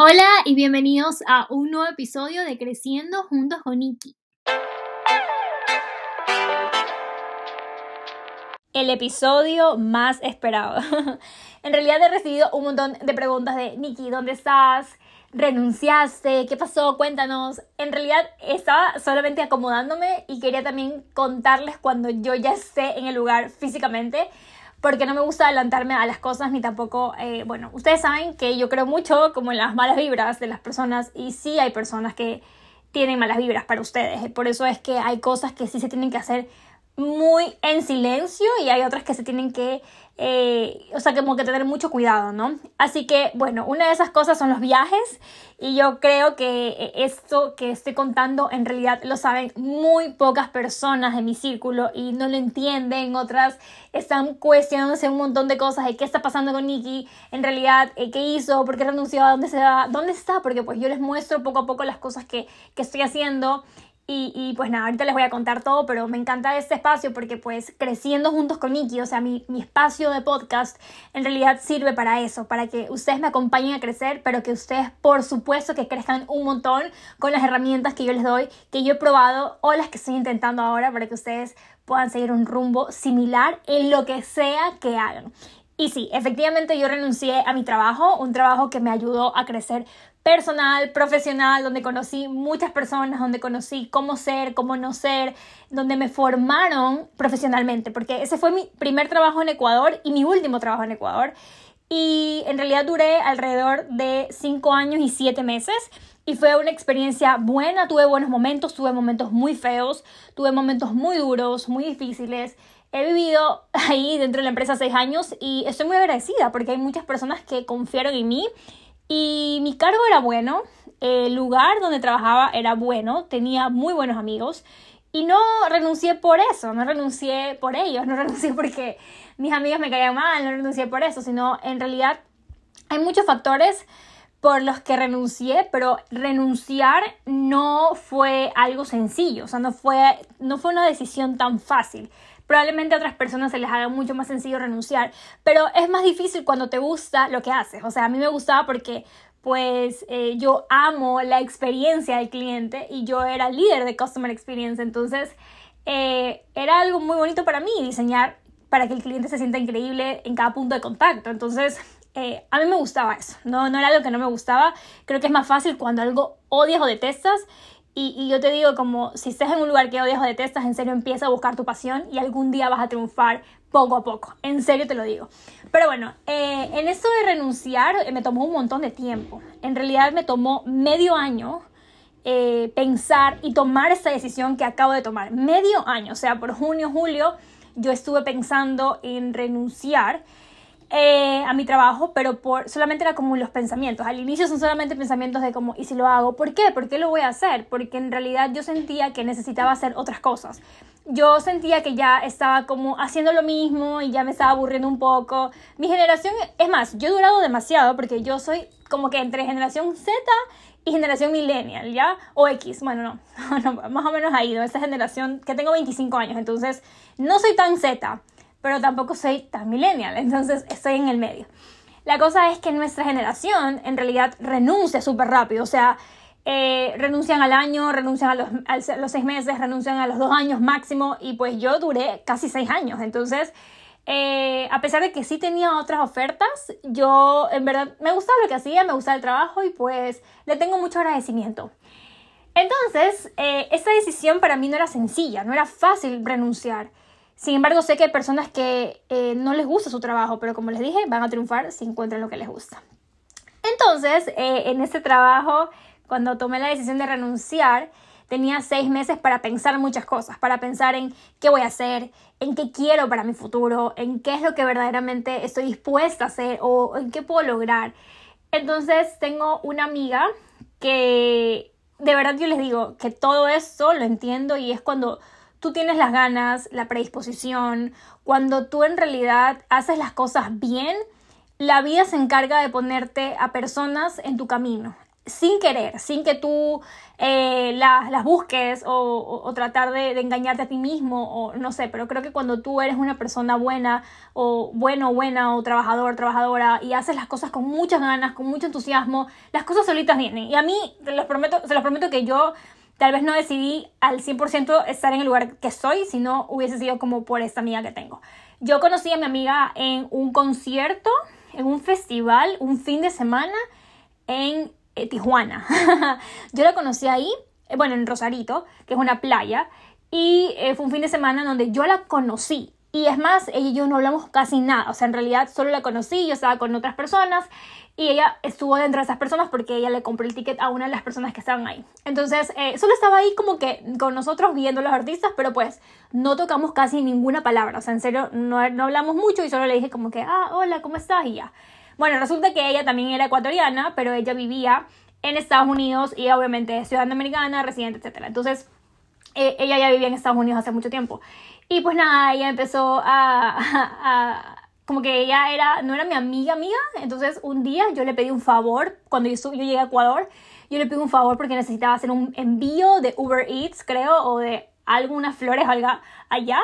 Hola y bienvenidos a un nuevo episodio de Creciendo Juntos con Nikki. El episodio más esperado. en realidad he recibido un montón de preguntas de Nikki, ¿dónde estás? ¿Renunciaste? ¿Qué pasó? Cuéntanos. En realidad estaba solamente acomodándome y quería también contarles cuando yo ya esté en el lugar físicamente porque no me gusta adelantarme a las cosas ni tampoco, eh, bueno, ustedes saben que yo creo mucho como en las malas vibras de las personas y sí hay personas que tienen malas vibras para ustedes, por eso es que hay cosas que sí se tienen que hacer muy en silencio y hay otras que se tienen que, eh, o sea, como que tener mucho cuidado, ¿no? Así que, bueno, una de esas cosas son los viajes y yo creo que eh, esto que estoy contando en realidad lo saben muy pocas personas de mi círculo y no lo entienden, otras están cuestionándose un montón de cosas de qué está pasando con Nikki, en realidad, eh, qué hizo, por qué renunció, dónde se va, dónde está, porque pues yo les muestro poco a poco las cosas que, que estoy haciendo y, y, pues nada, ahorita les voy a contar todo, pero me encanta este espacio porque pues creciendo juntos con Nikki, o sea, mi, mi, espacio de podcast en realidad sirve para eso, para que ustedes me acompañen a crecer, pero que ustedes por supuesto que crezcan un montón con las herramientas que yo les doy, que yo he probado o las que estoy intentando ahora para que ustedes puedan seguir un rumbo similar en lo que sea que hagan. Y sí, efectivamente yo renuncié a mi trabajo, un trabajo que me ayudó a crecer personal, profesional, donde conocí muchas personas, donde conocí cómo ser, cómo no ser, donde me formaron profesionalmente, porque ese fue mi primer trabajo en Ecuador y mi último trabajo en Ecuador. Y en realidad duré alrededor de cinco años y siete meses. Y fue una experiencia buena, tuve buenos momentos, tuve momentos muy feos, tuve momentos muy duros, muy difíciles. He vivido ahí dentro de la empresa seis años y estoy muy agradecida porque hay muchas personas que confiaron en mí y mi cargo era bueno, el lugar donde trabajaba era bueno, tenía muy buenos amigos y no renuncié por eso, no renuncié por ellos, no renuncié porque mis amigos me caían mal, no renuncié por eso, sino en realidad hay muchos factores por los que renuncié, pero renunciar no fue algo sencillo, o sea, no fue, no fue una decisión tan fácil. Probablemente a otras personas se les haga mucho más sencillo renunciar, pero es más difícil cuando te gusta lo que haces. O sea, a mí me gustaba porque pues eh, yo amo la experiencia del cliente y yo era líder de Customer Experience, entonces eh, era algo muy bonito para mí diseñar para que el cliente se sienta increíble en cada punto de contacto. Entonces, eh, a mí me gustaba eso, no, no era algo que no me gustaba. Creo que es más fácil cuando algo odias o detestas y, yo te digo, como si estás en un lugar que odias o detestas, en serio empieza a buscar tu pasión y algún día vas a triunfar poco a poco. En serio te lo digo. Pero bueno, eh, en esto de renunciar eh, me tomó un montón de tiempo. En realidad me tomó medio año eh, pensar y tomar esta decisión que acabo de tomar. Medio año, o sea, por junio, julio, yo estuve pensando en renunciar. Eh, a mi trabajo, pero por, solamente era como los pensamientos. Al inicio son solamente pensamientos de como, ¿y si lo hago? ¿Por qué? ¿Por qué lo voy a hacer? Porque en realidad yo sentía que necesitaba hacer otras cosas. Yo sentía que ya estaba como haciendo lo mismo y ya me estaba aburriendo un poco. Mi generación, es más, yo he durado demasiado porque yo soy como que entre generación Z y generación millennial, ¿ya? O X, bueno, no, no más o menos ahí, ¿no? Esa generación que tengo 25 años, entonces no soy tan Z pero tampoco soy tan millennial, entonces estoy en el medio. La cosa es que nuestra generación en realidad renuncia súper rápido, o sea, eh, renuncian al año, renuncian a los, a los seis meses, renuncian a los dos años máximo y pues yo duré casi seis años, entonces... Eh, a pesar de que sí tenía otras ofertas, yo en verdad me gustaba lo que hacía, me gustaba el trabajo y pues le tengo mucho agradecimiento. Entonces, eh, esta decisión para mí no era sencilla, no era fácil renunciar. Sin embargo, sé que hay personas que eh, no les gusta su trabajo, pero como les dije, van a triunfar si encuentran lo que les gusta. Entonces, eh, en este trabajo, cuando tomé la decisión de renunciar, tenía seis meses para pensar muchas cosas, para pensar en qué voy a hacer, en qué quiero para mi futuro, en qué es lo que verdaderamente estoy dispuesta a hacer o en qué puedo lograr. Entonces, tengo una amiga que de verdad yo les digo que todo esto lo entiendo y es cuando tú tienes las ganas, la predisposición, cuando tú en realidad haces las cosas bien, la vida se encarga de ponerte a personas en tu camino. sin querer, sin que tú eh, las busques o, tratar de, engañarte a ti mismo o no sé, pero creo que cuando tú eres una persona buena o bueno, buena o trabajador, trabajadora y haces las cosas con muchas ganas, con mucho entusiasmo, las cosas solitas vienen. Y a mí, los prometo, se los prometo que yo tal vez no decidí al 100% estar en el lugar que estoy, si no hubiese sido como por esta amiga que tengo. Yo conocí a mi amiga en un concierto, en un festival, un fin de semana en eh, Tijuana. yo la conocí ahí, eh, bueno, en Rosarito, que es una playa, y eh, fue un fin de semana donde yo la conocí. Y es más, ella y yo no hablamos casi nada, o sea, en realidad solo la conocí, yo estaba con otras personas y ella estuvo dentro de esas personas porque ella le compró el ticket a una de las personas que estaban ahí. Entonces, solo estaba ahí como que con nosotros viendo a los artistas, pero pues no tocamos casi ninguna palabra, o sea, en serio, no, no hablamos mucho y solo le dije como que, ah, hola, ¿cómo estás? Y ya. Bueno, resulta que ella también era ecuatoriana, pero ella vivía en Estados Unidos y obviamente es ciudadana americana, residente, etc. Entonces, eh, ella ya vivía en Estados Unidos hace mucho tiempo. Y pues nada, ella empezó a, como que ella era, no era mi amiga amiga, entonces un día yo le pedí un favor, cuando yo, llegué a Ecuador, yo le pedí un favor porque necesitaba hacer un envío de Uber Eats, creo, o de algunas flores algo allá.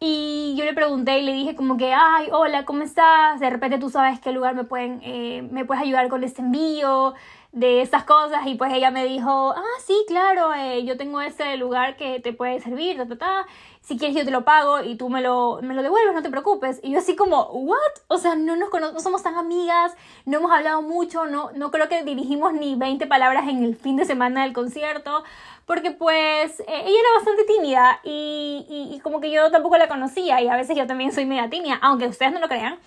Y yo le pregunté y le dije como que, ay, hola, ¿cómo estás? De repente tú sabes qué lugar me, pueden, eh, me puedes ayudar con este envío de estas cosas. Y pues ella me dijo, ah, sí, claro, eh, yo tengo este lugar que te puede servir, ta, ta, ta. Si quieres yo te lo pago y tú me lo, me lo devuelves, no te preocupes. Y yo así como, ¿what? O sea, no, nos no somos tan amigas, no hemos hablado mucho, no, no creo que dirigimos ni 20 palabras en el fin de semana del concierto porque pues eh, ella era bastante tímida y, y, como que yo tampoco la conocía y a veces yo también soy media tímida, aunque ustedes no lo crean.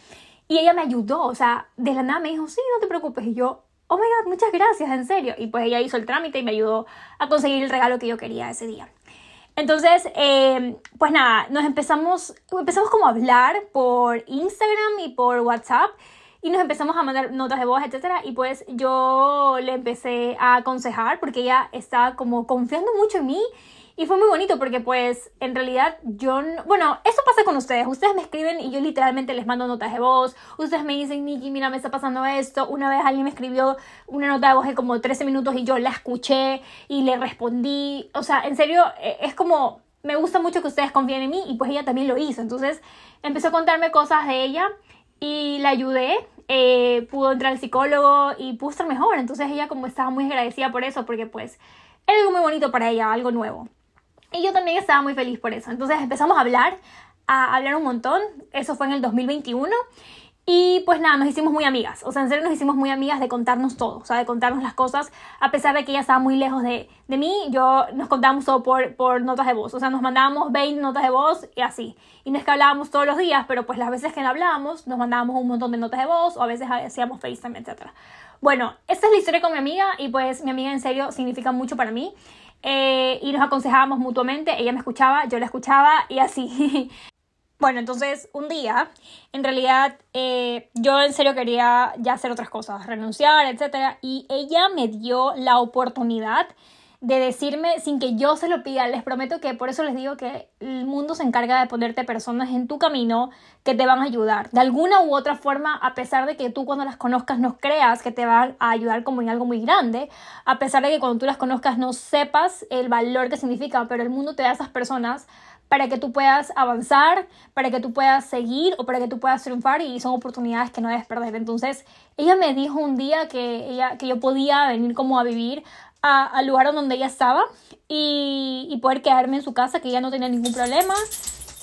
Y ella me ayudó, o sea, de la nada me dijo, sí, no te preocupes. Y yo, oh my god, muchas gracias, en serio. Y pues ella hizo el trámite y me ayudó a conseguir el regalo que yo quería ese día. Entonces, eh, pues nada, nos empezamos, empezamos como a hablar por Instagram y por WhatsApp y nos empezamos a mandar notas de voz, etcétera, y pues yo le empecé a aconsejar porque ella estaba como confiando mucho en mí y fue muy bonito porque pues en realidad yo, bueno, eso pasa con ustedes, ustedes me escriben y yo literalmente les mando notas de voz, ustedes me dicen, Nikki, mira, me está pasando esto, una vez alguien me escribió una nota de voz de como 13 minutos y yo la escuché y le respondí, o sea, en serio, e, es como, me gusta mucho que ustedes confíen en mí y pues ella también lo hizo, entonces empezó a contarme cosas de ella y la ayudé, eh, pudo entrar al psicólogo y pudo estar mejor. Entonces ella como estaba muy agradecida por eso, porque pues era algo muy bonito para ella, algo nuevo. Y yo también estaba muy feliz por eso. Entonces empezamos a hablar, a hablar un montón. Eso fue en el 2021. Y pues nada, nos hicimos muy amigas. O sea, en serio nos hicimos muy amigas de contarnos todo. O sea, de contarnos las cosas. A pesar de que ella estaba muy lejos de, de mí, yo nos contábamos todo por, por notas de voz. O sea, nos mandábamos 20 notas de voz y así. Y no es que hablábamos todos los días, pero pues las veces que no hablábamos, nos mandábamos un montón de notas de voz o a veces hacíamos FaceTime, etc. Bueno, esta es la historia con mi amiga y pues mi amiga en serio significa mucho para mí. Eh, y nos aconsejábamos mutuamente, ella me escuchaba, yo la escuchaba y así. Bueno, entonces un día, en realidad eh, yo en serio quería ya hacer otras cosas, renunciar, etc. Y ella me dio la oportunidad de decirme sin que yo se lo pida. Les prometo que por eso les digo que el mundo se encarga de ponerte personas en tu camino que te van a ayudar. De alguna u otra forma, a pesar de que tú cuando las conozcas no creas que te van a ayudar como en algo muy grande, a pesar de que cuando tú las conozcas no sepas el valor que significa, pero el mundo te da esas personas para que tú puedas avanzar, para que tú puedas seguir o para que tú puedas triunfar y son oportunidades que no debes perder. Entonces, ella me dijo un día que, ella, que yo podía venir como a vivir al lugar donde ella estaba y, y poder quedarme en su casa, que ella no tenía ningún problema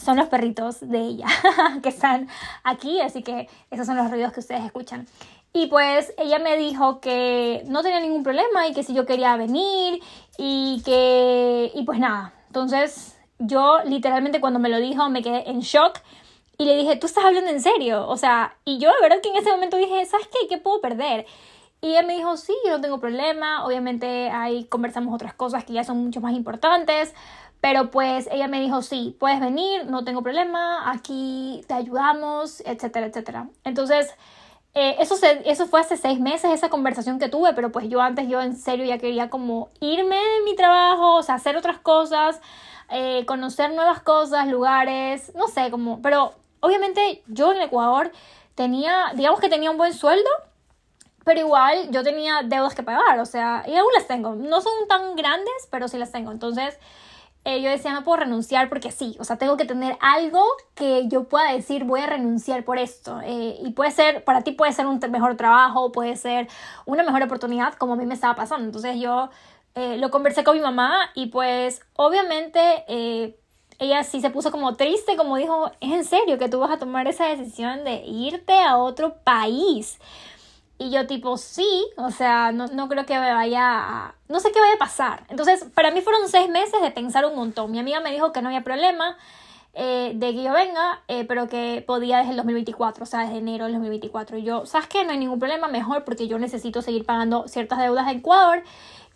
son los perritos de ella que están aquí, así que esos son los ruidos que ustedes escuchan. Y pues ella me dijo que no tenía ningún problema y que si yo quería venir y que... Y pues nada, entonces yo literalmente cuando me lo dijo me quedé en shock y le dije, tú estás hablando en serio, o sea, y yo de verdad que en ese momento dije, ¿sabes qué? ¿Qué puedo perder? Y él me dijo, sí, yo no tengo problema, obviamente ahí conversamos otras cosas que ya son mucho más importantes, pero pues ella me dijo, sí, puedes venir, no tengo problema, aquí te ayudamos, etcétera, etcétera. Entonces, eh, eso, se, eso fue hace seis meses, esa conversación que tuve, pero pues yo antes, yo en serio ya quería como irme de mi trabajo, o sea, hacer otras cosas, eh, conocer nuevas cosas, lugares, no sé, como, pero obviamente yo en Ecuador tenía, digamos que tenía un buen sueldo, pero igual yo tenía deudas que pagar, o sea, y aún las tengo. No son tan grandes, pero sí las tengo. Entonces, eh, yo decía, no puedo renunciar porque sí, o sea, tengo que tener algo que yo pueda decir, voy a renunciar por esto. Eh, y puede ser, para ti puede ser un mejor trabajo, puede ser una mejor oportunidad, como a mí me estaba pasando. Entonces yo eh, lo conversé con mi mamá y pues obviamente ella sí se puso como triste, como dijo, es en serio que tú vas a tomar esa decisión de irte a otro país. Y yo tipo, sí, o sea, no, no creo que me vaya a... No sé qué vaya a pasar. Entonces, para mí fueron seis meses de pensar un montón. Mi amiga me dijo que no había problema eh, de que yo venga, eh, pero que podía desde el 2024, o sea, desde enero del 2024. Y yo, ¿sabes qué? No hay ningún problema, mejor porque yo necesito seguir pagando ciertas deudas en Ecuador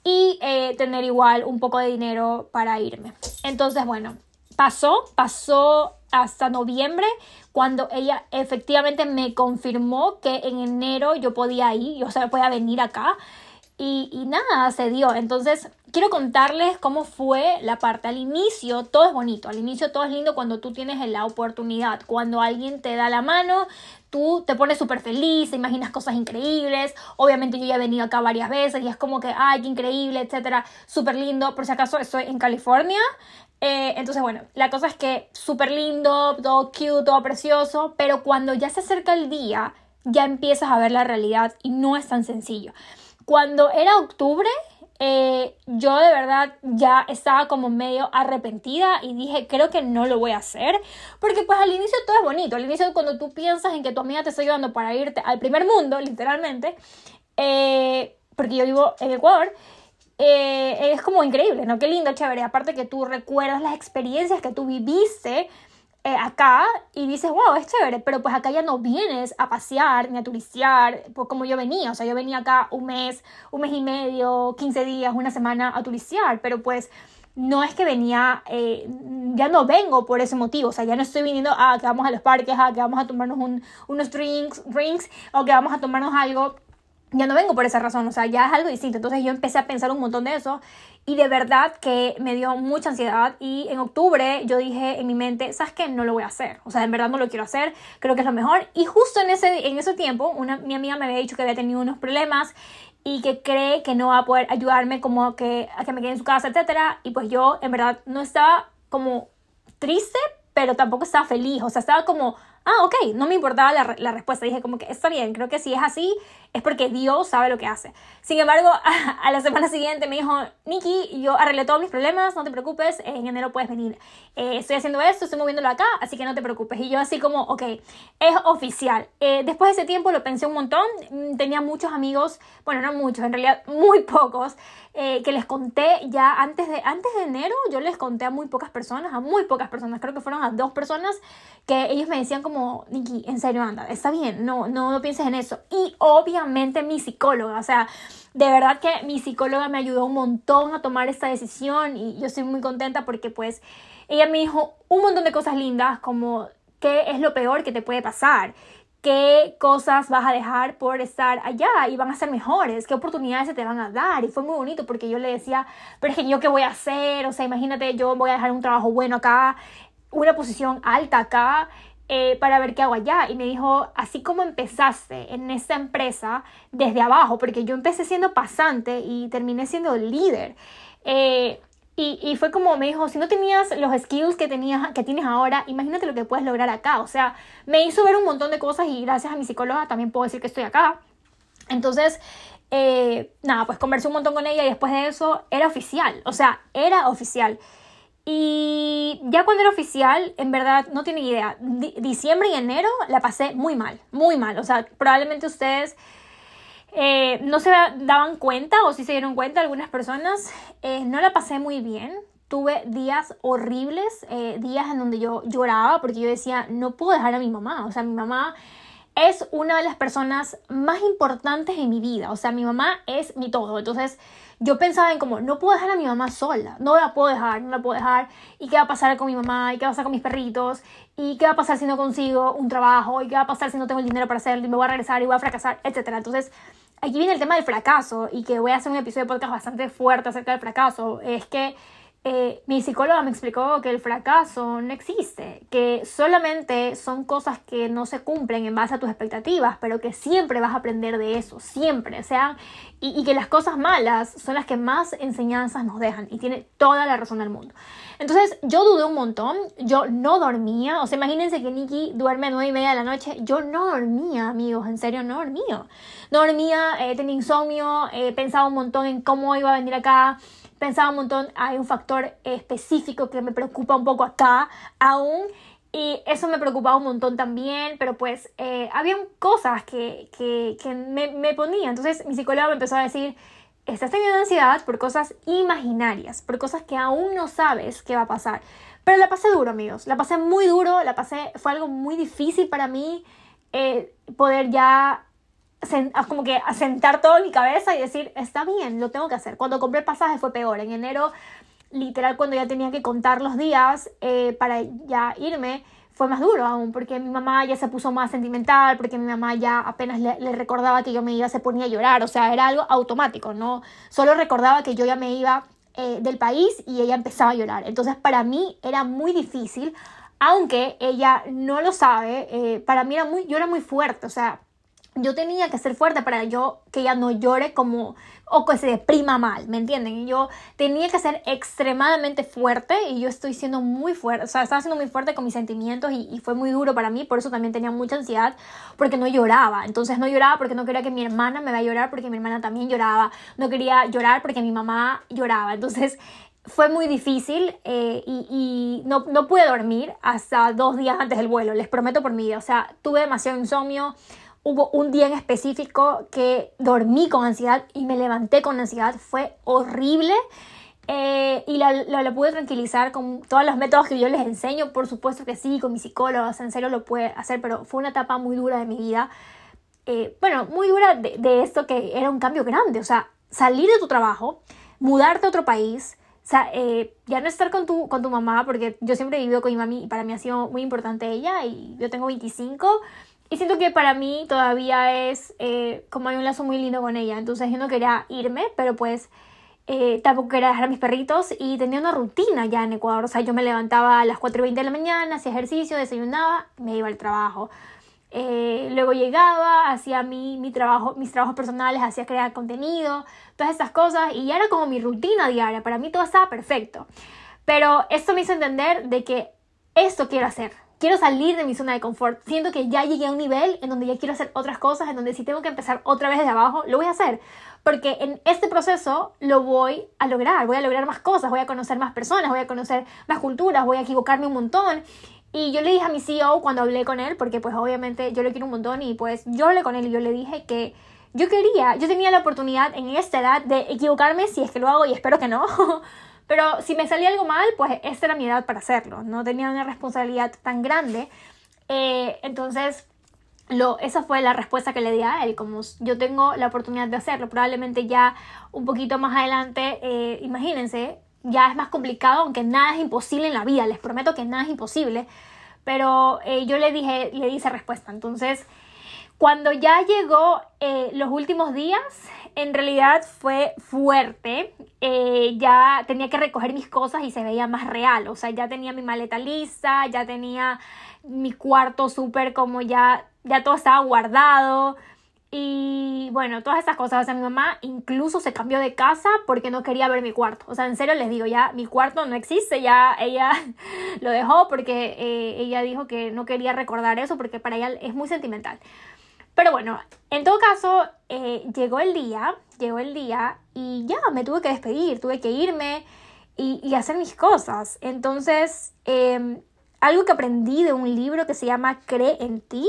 y eh, tener igual un poco de dinero para irme. Entonces, bueno, pasó, pasó hasta noviembre, cuando ella efectivamente me confirmó que en enero yo podía ir, o sea, podía venir acá. Y, y, nada, se dio. Entonces, quiero contarles cómo fue la parte. Al inicio, todo es bonito. Al inicio, todo es lindo cuando tú tienes la oportunidad. Cuando alguien te da la mano, tú te pones súper feliz, te imaginas cosas increíbles. Obviamente, yo ya he venido acá varias veces y es como que, ay, qué increíble, etcétera. Súper lindo. Por si acaso, estoy en California. Eh, entonces, bueno, la cosa es que súper lindo, todo cute, todo precioso, pero cuando ya se acerca el día, ya empiezas a ver la realidad y no es tan sencillo. Cuando era octubre, eh, yo de verdad ya estaba como medio arrepentida y dije, creo que no lo voy a hacer, porque pues al inicio todo es bonito, al inicio cuando tú piensas en que tu amiga te está ayudando para irte al primer mundo, literalmente, eh, porque yo vivo en Ecuador, eh, es como increíble, ¿no? Qué lindo, chévere. Aparte que tú recuerdas las experiencias que tú viviste eh, acá y dices, wow, es chévere, pero pues acá ya no vienes a pasear ni a turistear pues, como yo venía. O sea, yo venía acá un mes, un mes y medio, 15 días, una semana a turistear, pero pues no es que venía, eh, ya no vengo por ese motivo, o sea, ya no estoy viniendo a que vamos a los parques, a que vamos a tomarnos unos drinks, drinks o que vamos a tomarnos algo ya no vengo por esa razón, o sea, ya es algo distinto. Entonces yo empecé a pensar un montón de eso y de verdad que me dio mucha ansiedad y en octubre yo dije en mi mente, ¿sabes qué? No lo voy a hacer, o sea, en verdad no lo quiero hacer, creo que es lo mejor. Y justo en ese, en ese tiempo, una, mi amiga me había dicho que había tenido unos problemas y que cree que no va a poder ayudarme como que a que me quede en su casa, etcétera, y pues yo en verdad no estaba como triste, pero tampoco estaba feliz, o sea, estaba como ah, ok, no me importaba la, la, respuesta. Dije como que está bien, creo que si es así es porque Dios sabe lo que hace. Sin embargo, a, la semana siguiente me dijo, Nikki, yo arreglé todos mis problemas, no te preocupes, en enero puedes venir. Eh, estoy haciendo esto, estoy moviéndolo acá, así que no te preocupes. Y yo así como, ok, es oficial. Eh, después de ese tiempo lo pensé un montón, mm, tenía muchos amigos, bueno, no muchos, en realidad muy pocos, eh, que les conté ya antes de, antes de enero, yo les conté a muy pocas personas, a muy pocas personas, creo que fueron a dos personas, que ellos me decían como, Nikki, en serio, anda, está bien, no, no, no pienses en eso. Y obviamente mi psicóloga, o sea, de verdad que mi psicóloga me ayudó un montón a tomar esta decisión y yo estoy muy contenta porque pues ella me dijo un montón de cosas lindas como qué es lo peor que te puede pasar qué cosas vas a dejar por estar allá y van a ser mejores, qué oportunidades se te van a dar. Y fue muy bonito porque yo le decía, pero es que yo qué voy a hacer, o sea, imagínate, yo voy a dejar un trabajo bueno acá, una posición alta acá. Eh, para ver qué hago allá. Y me dijo, así como empezaste en esta empresa desde abajo, porque yo empecé siendo pasante y terminé siendo líder. Eh, y, y, fue como me dijo, si no tenías los skills que, tenías, que tienes ahora, imagínate lo que puedes lograr acá. O sea, me hizo ver un montón de cosas y gracias a mi psicóloga también puedo decir que estoy acá. Entonces, eh, nada, pues conversé un montón con ella y después de eso era oficial. O sea, era oficial. Y ya cuando era oficial, en verdad, no tiene idea. diciembre y enero la pasé muy mal, muy mal. O sea, probablemente ustedes eh, no se daban cuenta o si se dieron cuenta algunas personas. Eh, no la pasé muy bien. Tuve días horribles, eh, días en donde yo lloraba porque yo decía, no puedo dejar a mi mamá. O sea, mi mamá es una de las personas más importantes en mi vida. O sea, mi mamá es mi todo. Entonces, yo pensaba en como, no puedo dejar a mi mamá sola, no la puedo dejar, no la puedo dejar, y qué va a pasar con mi mamá, y qué va a pasar con mis perritos, y qué va a pasar si no consigo un trabajo, y qué va a pasar si no tengo el dinero para hacerlo, y me voy a regresar y voy a fracasar, etc. Entonces, aquí viene el tema del fracaso y que voy a hacer un episodio de podcast bastante fuerte acerca del fracaso. Es que eh, mi psicóloga me explicó que el fracaso no existe, que solamente son cosas que no se cumplen en base a tus expectativas, pero que siempre vas a aprender de eso, siempre, o sea, y, que las cosas malas son las que más enseñanzas nos dejan, y tiene toda la razón del mundo. Entonces yo dudé un montón, yo no dormía, o sea, imagínense que Nikki duerme a nueve y media de la noche, yo no dormía, amigos, en serio no dormía. No dormía, eh, tenía insomnio, eh, pensaba un montón en cómo iba a venir acá, pensaba un montón, hay un factor específico que me preocupa un poco acá aún. Y eso me preocupaba un montón también, pero pues eh, habían cosas que, que, me, me ponía. Entonces mi psicóloga me empezó a decir, estás teniendo ansiedad por cosas imaginarias, por cosas que aún no sabes qué va a pasar. Pero la pasé duro, amigos. La pasé muy duro, la pasé, fue algo muy difícil para mí eh, poder ya como que asentar todo en mi cabeza y decir, está bien, lo tengo que hacer. Cuando compré el pasaje fue peor. En enero, literal, cuando ya tenía que contar los días eh, para ya irme, fue más duro aún, porque mi mamá ya se puso más sentimental, porque mi mamá ya apenas le, recordaba que yo me iba, se ponía a llorar, o sea, era algo automático, ¿no? Solo recordaba que yo ya me iba eh, del país y ella empezaba a llorar. Entonces, para mí era muy difícil, aunque ella no lo sabe, eh, para mí era muy, yo era muy fuerte, o sea, yo tenía que ser fuerte para yo que ella no llore como o que se deprima mal, ¿me entienden? Y yo tenía que ser extremadamente fuerte y yo estoy siendo muy fuerte, o sea, estaba siendo muy fuerte con mis sentimientos y, fue muy duro para mí, por eso también tenía mucha ansiedad porque no lloraba, entonces no lloraba porque no quería que mi hermana me vaya a llorar porque mi hermana también lloraba, no quería llorar porque mi mamá lloraba, entonces fue muy difícil eh, y, y no, no pude dormir hasta dos días antes del vuelo, les prometo por mi vida, o sea, tuve demasiado insomnio, Hubo un día en específico que dormí con ansiedad y me levanté con ansiedad. Fue horrible. Eh, y la, la, pude tranquilizar con todos los métodos que yo les enseño. Por supuesto que sí, con mis psicólogos, en serio lo puede hacer, pero fue una etapa muy dura de mi vida. Eh, bueno, muy dura de, de, esto que era un cambio grande. O sea, salir de tu trabajo, mudarte a otro país, o sea, eh, ya no estar con tu, con tu mamá, porque yo siempre he vivido con mi mami y para mí ha sido muy importante ella y yo tengo 25 y siento que para mí todavía es eh, como hay un lazo muy lindo con ella. Entonces yo no quería irme, pero pues eh, tampoco quería dejar a mis perritos. Y tenía una rutina ya en Ecuador. O sea, yo me levantaba a las 4 y 20 de la mañana, hacía ejercicio, desayunaba, me iba al trabajo. Eh, luego llegaba, hacía mi, mi trabajo, mis trabajos personales, hacía crear contenido, todas esas cosas. Y ya era como mi rutina diaria. Para mí todo estaba perfecto. Pero esto me hizo entender de que esto quiero hacer quiero salir de mi zona de confort. Siento que ya llegué a un nivel en donde ya quiero hacer otras cosas, en donde si tengo que empezar otra vez desde abajo, lo voy a hacer. Porque en este proceso lo voy a lograr, voy a lograr más cosas, voy a conocer más personas, voy a conocer más culturas, voy a equivocarme un montón. Y yo le dije a mi CEO cuando hablé con él, porque pues obviamente yo lo quiero un montón y pues yo hablé con él y yo le dije que yo quería, yo tenía la oportunidad en esta edad de equivocarme si es que lo hago y espero que no. Pero si me salía algo mal, pues esta era mi edad para hacerlo. No tenía una responsabilidad tan grande. Eh, entonces, lo, esa fue la respuesta que le di a él. Como yo tengo la oportunidad de hacerlo, probablemente ya un poquito más adelante, eh, imagínense, ya es más complicado, aunque nada es imposible en la vida. Les prometo que nada es imposible. Pero eh, yo le dije, le di esa respuesta. Entonces, cuando ya llegó los últimos días, en realidad fue fuerte. Eh, ya tenía que recoger mis cosas y se veía más real. O sea, ya tenía mi maleta lista, ya tenía mi cuarto súper como ya, ya todo estaba guardado. Y bueno, todas esas cosas. O sea, mi mamá incluso se cambió de casa porque no quería ver mi cuarto. O sea, en serio les digo, ya mi cuarto no existe, ya ella lo dejó porque eh, ella dijo que no quería recordar eso porque para ella es muy sentimental. Pero bueno, en todo caso, eh, llegó el día, llegó el día y ya me tuve que despedir, tuve que irme y, hacer mis cosas. Entonces, em, algo que aprendí de un libro que se llama Cree en ti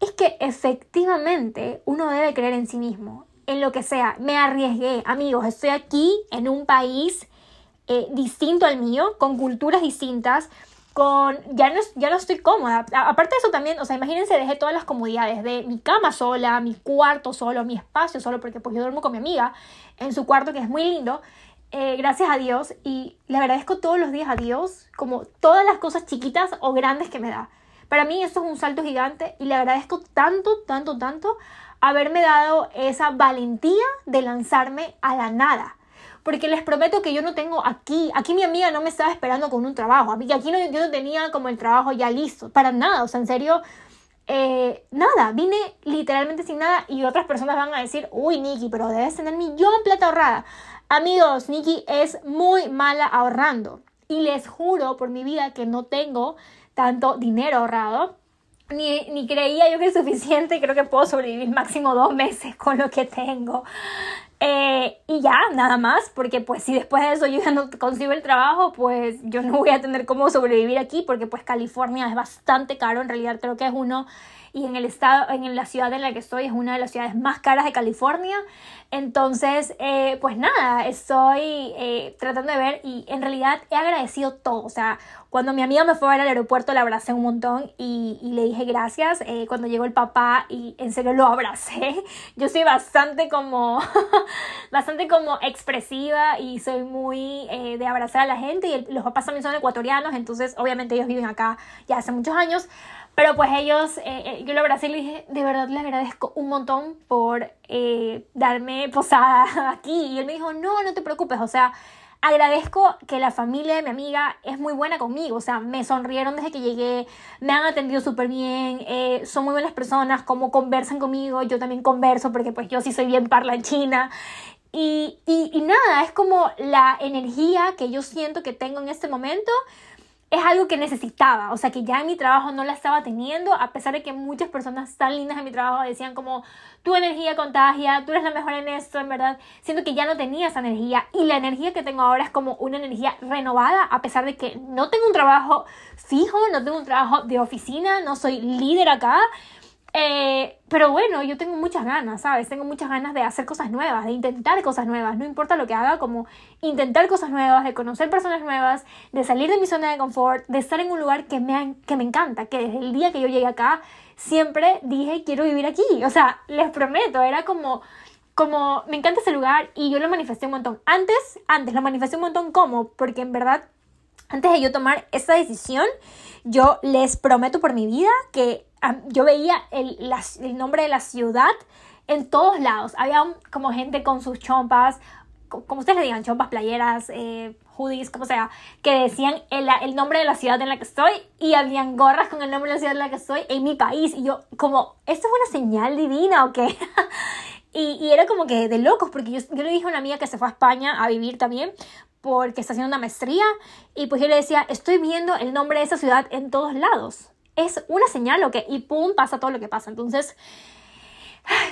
es que efectivamente uno debe creer en sí mismo, en lo que sea. Me arriesgué, amigos, estoy aquí en un país eh, distinto al mío, con culturas distintas con ya no, ya no estoy cómoda. aparte de eso también, o sea, imagínense, dejé todas las comodidades de mi cama sola, mi cuarto solo, mi espacio solo, porque pues yo duermo con mi amiga en su cuarto que es muy lindo. Eh, gracias a Dios y le agradezco todos los días a Dios como todas las cosas chiquitas o grandes que me da. Para mí eso es un salto gigante y le agradezco tanto, tanto, tanto haberme dado esa valentía de lanzarme a la nada porque les prometo que yo no tengo aquí, aquí mi amiga no me estaba esperando con un trabajo, aquí no, yo no tenía como el trabajo ya listo, para nada, o sea, en serio, eh, nada, vine literalmente sin nada y otras personas van a decir, uy, Nikki, pero debes tener millón plata ahorrada. Amigos, Nikki es muy mala ahorrando y les juro por mi vida que no tengo tanto dinero ahorrado. Ni, ni creía yo que es suficiente, creo que puedo sobrevivir máximo dos meses con lo que tengo. Eh, y ya, nada más, porque pues si después de eso yo ya no consigo el trabajo, pues yo no voy a tener cómo sobrevivir aquí, porque pues California es bastante caro, en realidad creo que es uno y en el estado, en la ciudad en la que estoy es una de las ciudades más caras de California. Entonces, eh, pues nada, estoy eh, tratando de ver y en realidad he agradecido todo. O sea, cuando mi amiga me fue a ver al aeropuerto, la abracé un montón y, y le dije gracias. Eh, cuando llegó el papá y en serio lo abracé. Yo soy bastante como, bastante como expresiva y soy muy de abrazar a la gente y los papás también son ecuatorianos, entonces obviamente ellos viven acá ya hace muchos años. Pero pues ellos, eh, eh, yo lo abracé y le dije, de verdad le agradezco un montón por eh, darme posada aquí. Y él me dijo, no, no te preocupes, o sea, agradezco que la familia de mi amiga es muy buena conmigo, o sea, me sonrieron desde que llegué, me han atendido súper bien, son muy buenas personas, como conversan conmigo, yo también converso porque pues yo sí soy bien parlanchina. Y, y, y nada, es como la energía que yo siento que tengo en este momento es algo que necesitaba, o sea que ya en mi trabajo no la estaba teniendo, a pesar de que muchas personas tan lindas en mi trabajo decían como tu energía contagia, tú eres la mejor en esto, en verdad, siento que ya no tenía esa energía y la energía que tengo ahora es como una energía renovada, a pesar de que no tengo un trabajo fijo, no tengo un trabajo de oficina, no soy líder acá, eh, pero bueno, yo tengo muchas ganas, ¿sabes? Tengo muchas ganas de hacer cosas nuevas, de intentar cosas nuevas, no importa lo que haga, como intentar cosas nuevas, de conocer personas nuevas, de salir de mi zona de confort, de estar en un lugar que me, que me encanta, que desde el día que yo llegué acá, siempre dije, quiero vivir aquí. O sea, les prometo, era como como me encanta ese lugar y yo lo manifesté un montón. Antes, antes lo manifesté un montón como, porque en verdad, antes de yo tomar esa decisión, yo les prometo por mi vida que yo veía el, el, nombre de la ciudad en todos lados. Había como gente con sus chompas, como ustedes le digan, chompas, playeras, eh, hoodies, como sea, que decían el, el, nombre de la ciudad en la que estoy y habían gorras con el nombre de la ciudad en la que estoy en mi país. Y yo, como, ¿esto es una señal divina o qué? y, y, era como que de locos, porque yo, yo le dije a una amiga que se fue a España a vivir también, porque está haciendo una maestría, y pues yo le decía, estoy viendo el nombre de esa ciudad en todos lados es una señal lo que, y pum, pasa todo lo que pasa. Entonces,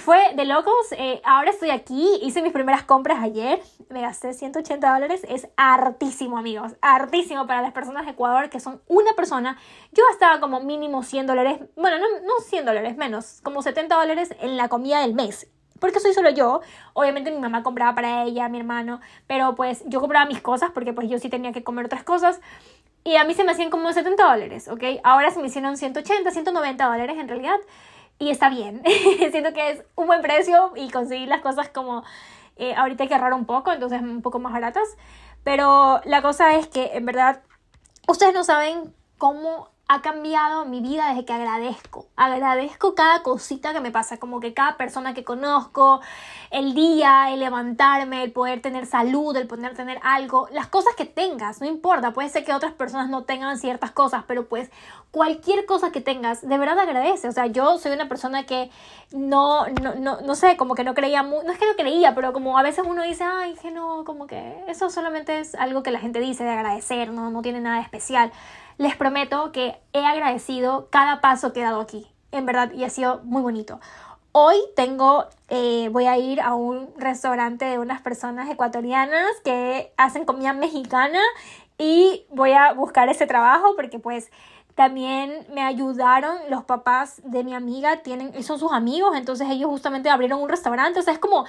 fue de locos. Eh, ahora estoy aquí, hice mis primeras compras ayer, me gasté 180 dólares. Es hartísimo, amigos, hartísimo para las personas de Ecuador que son una persona. Yo gastaba como mínimo 100 dólares, bueno, no, no 100 dólares, menos, como 70 dólares en la comida del mes. Porque soy solo yo. Obviamente mi mamá compraba para ella, mi hermano, pero pues yo compraba mis cosas porque pues yo sí tenía que comer otras cosas. Y a mí se me hacían como 70 dólares, ¿ok? Ahora se me hicieron 180, 190 dólares en realidad. Y está bien. Siento que es un buen precio y conseguir las cosas como eh, ahorita hay que ahorrar un poco, entonces un poco más baratas. Pero la cosa es que en verdad ustedes no saben cómo ha cambiado mi vida desde que agradezco. Agradezco cada cosita que me pasa, como que cada persona que conozco, el día, el levantarme, el poder tener salud, el poder tener algo, las cosas que tengas, no importa, puede ser que otras personas no tengan ciertas cosas, pero pues cualquier cosa que tengas, de verdad agradece. O sea, yo soy una persona que no, no, no, no sé, como que no creía, no es que no creía, pero como a veces uno dice, ay, que no, como que eso solamente es algo que la gente dice de agradecer, no, no tiene nada especial les prometo que he agradecido cada paso que he dado aquí, en verdad, y ha sido muy bonito. Hoy tengo, eh, voy a ir a un restaurante de unas personas ecuatorianas que hacen comida mexicana y voy a buscar ese trabajo porque pues también me ayudaron los papás de mi amiga, tienen, son sus amigos, entonces ellos justamente abrieron un restaurante, o sea, es como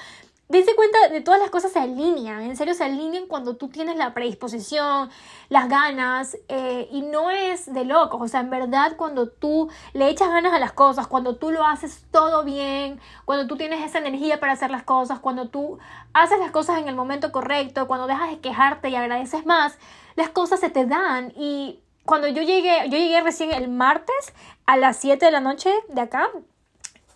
dense cuenta de todas las cosas se alinean, en serio se alinean cuando tú tienes la predisposición, las ganas, eh, y no es de locos, o sea, en verdad cuando tú le echas ganas a las cosas, cuando tú lo haces todo bien, cuando tú tienes esa energía para hacer las cosas, cuando tú haces las cosas en el momento correcto, cuando dejas de quejarte y agradeces más, las cosas se te dan. Y cuando yo llegué, yo llegué recién el martes a las 7 de la noche de acá,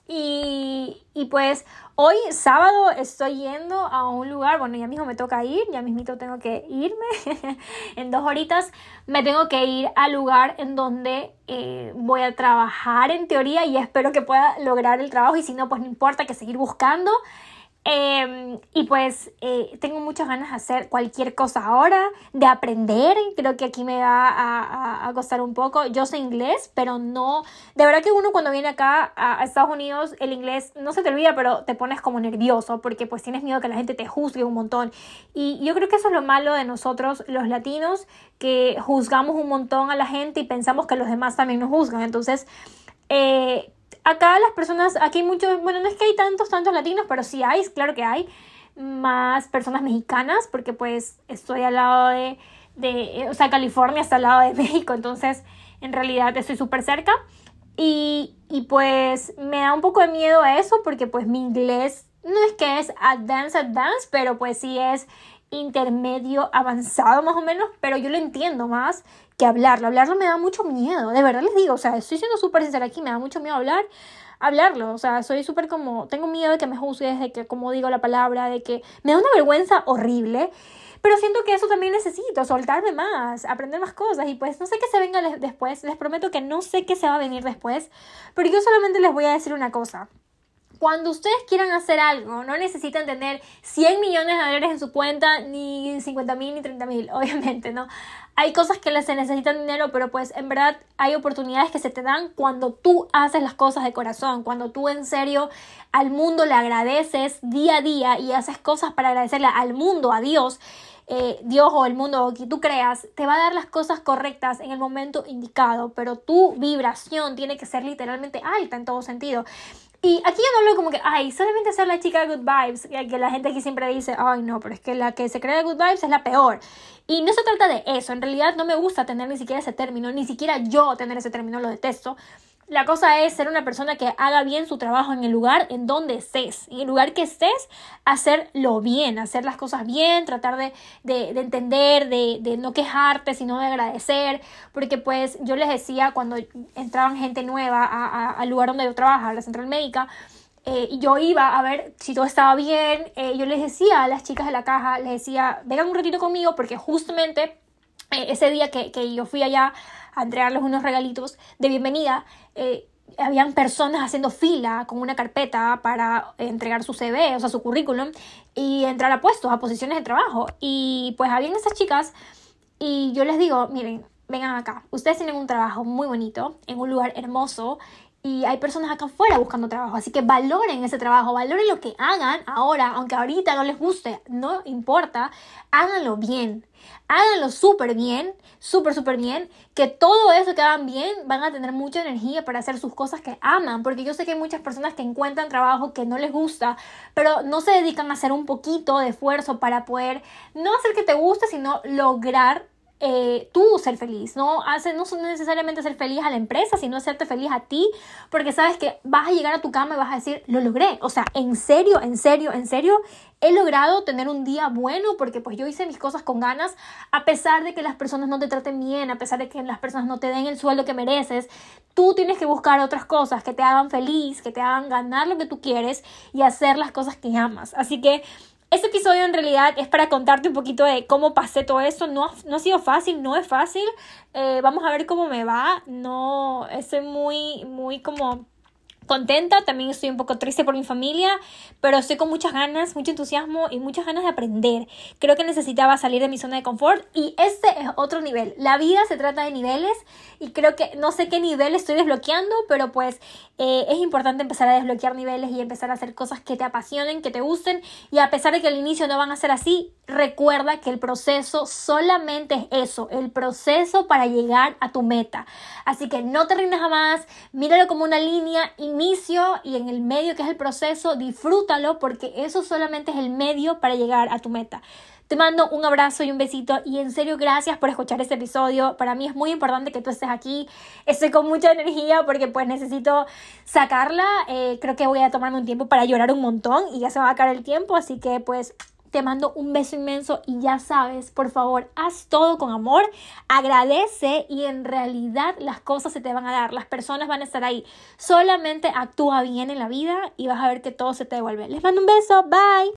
Y, y pues hoy sábado estoy yendo a un lugar, bueno, ya mismo me toca ir, ya mismito tengo que irme, en dos horitas me tengo que ir al lugar en donde eh, voy a trabajar en teoría y espero que pueda lograr el trabajo y si no, pues no importa que seguir buscando. Em, y pues eh, tengo muchas ganas de hacer cualquier cosa ahora, de aprender. Creo que aquí me va a, a, costar un poco. Yo sé inglés, pero no. De verdad que uno cuando viene acá a, Estados Unidos, el inglés no se te olvida, pero te pones como nervioso porque pues tienes miedo que la gente te juzgue un montón. Y yo creo que eso es lo malo de nosotros, los latinos, que juzgamos un montón a la gente y pensamos que los demás también nos juzgan. Entonces, eh, acá las personas, aquí hay muchos, bueno, no es que hay tantos, tantos latinos, pero sí hay, claro que hay más personas mexicanas, porque pues estoy al lado de, de o sea, California está al lado de México, entonces en realidad estoy súper cerca. Y, y pues me da un poco de miedo eso, porque pues mi inglés no es que es advanced, advanced, pero pues sí es intermedio avanzado más o menos, pero yo lo entiendo más que hablarlo. Hablarlo me da mucho miedo, de verdad les digo, o sea, estoy siendo súper sincera aquí, me da mucho miedo hablar, hablarlo, o sea, soy súper como, tengo miedo de que me juzgues, de que como digo la palabra, de que me da una vergüenza horrible. Pero siento que eso también necesito, soltarme más, aprender más cosas y pues no sé qué se venga después, les prometo que no sé qué se va a venir después, pero yo solamente les voy a decir una cosa. Cuando ustedes quieran hacer algo, no necesitan tener 100 millones de dólares en su cuenta, ni 50 mil, ni 30 mil, obviamente, ¿no? Hay cosas que se necesitan dinero, pero pues en verdad hay oportunidades que se te dan cuando tú haces las cosas de corazón, cuando tú en serio al mundo le agradeces día a día y haces cosas para agradecerle al mundo, a Dios. Eh, Dios o el mundo o que tú creas, te va a dar las cosas correctas en el momento indicado, pero tu vibración tiene que ser literalmente alta en todo sentido. Y aquí yo no hablo como que, ay, solamente ser la chica good vibes, que la gente aquí siempre dice, ay, no, pero es que la que se cree good vibes es la peor. Y no se trata de eso, en realidad no me gusta tener ni siquiera ese término, ni siquiera yo tener ese término, lo detesto. La cosa es ser una persona que haga bien su trabajo en el lugar en donde estés. En el lugar que estés, hacerlo bien, hacer las cosas bien, tratar de, de, de entender, de, de, no quejarte, sino de agradecer. Porque pues yo les decía cuando entraban gente nueva al lugar donde yo trabajo, a la central médica, eh, yo iba a ver si todo estaba bien. Eh, yo les decía a las chicas de la caja, les decía, vengan un ratito conmigo porque justamente eh, ese día que, que yo fui allá a entregarles unos regalitos de bienvenida, eh, habían personas haciendo fila con una carpeta para entregar su CV, o sea, su currículum, y entrar a puestos, a posiciones de trabajo. Y pues habían esas chicas y yo les digo, miren, vengan acá, ustedes tienen un trabajo muy bonito, en un lugar hermoso, y hay personas acá afuera buscando trabajo, así que valoren ese trabajo, valoren lo que hagan ahora, aunque ahorita no les guste, no importa, háganlo bien, háganlo súper bien, súper, súper bien, que todo eso que hagan bien van a tener mucha energía para hacer sus cosas que aman, porque yo sé que hay muchas personas que encuentran trabajo que no les gusta, pero no se dedican a hacer un poquito de esfuerzo para poder no hacer que te guste, sino lograr eh, tú ser feliz, ¿no? Hace, no necesariamente ser feliz a la empresa, sino hacerte feliz a ti, porque sabes que vas a llegar a tu cama y vas a decir, lo logré, o sea, en serio, en serio, en serio, he logrado tener un día bueno porque pues yo hice mis cosas con ganas, a pesar de que las personas no te traten bien, a pesar de que las personas no te den el sueldo que mereces, tú tienes que buscar otras cosas que te hagan feliz, que te hagan ganar lo que tú quieres y hacer las cosas que amas. Así que este episodio en realidad es para contarte un poquito de cómo pasé todo eso. No, no ha sido fácil, no es fácil. Eh, vamos a ver cómo me va. No, estoy muy, muy como contenta, también estoy un poco triste por mi familia, pero estoy con muchas ganas, mucho entusiasmo y muchas ganas de aprender. Creo que necesitaba salir de mi zona de confort y este es otro nivel. La vida se trata de niveles y creo que no sé qué nivel estoy desbloqueando, pero pues eh, es importante empezar a desbloquear niveles y empezar a hacer cosas que te apasionen, que te gusten y a pesar de que al inicio no van a ser así, recuerda que el proceso solamente es eso, el proceso para llegar a tu meta. Así que no te rindas jamás, míralo como una línea y inicio y en el medio que es el proceso, disfrútalo porque eso solamente es el medio para llegar a tu meta. Te mando un abrazo y un besito y en serio gracias por escuchar este episodio. Para mí es muy importante que tú estés aquí. Estoy con mucha energía porque pues necesito sacarla. Eh, creo que voy a tomarme un tiempo para llorar un montón y ya se va a acabar el tiempo. Así que pues te mando un beso inmenso y ya sabes, por favor, haz todo con amor, agradece y en realidad las cosas se te van a dar, las personas van a estar ahí. Solamente actúa bien en la vida y vas a ver que todo se te devuelve. Les mando un beso, bye.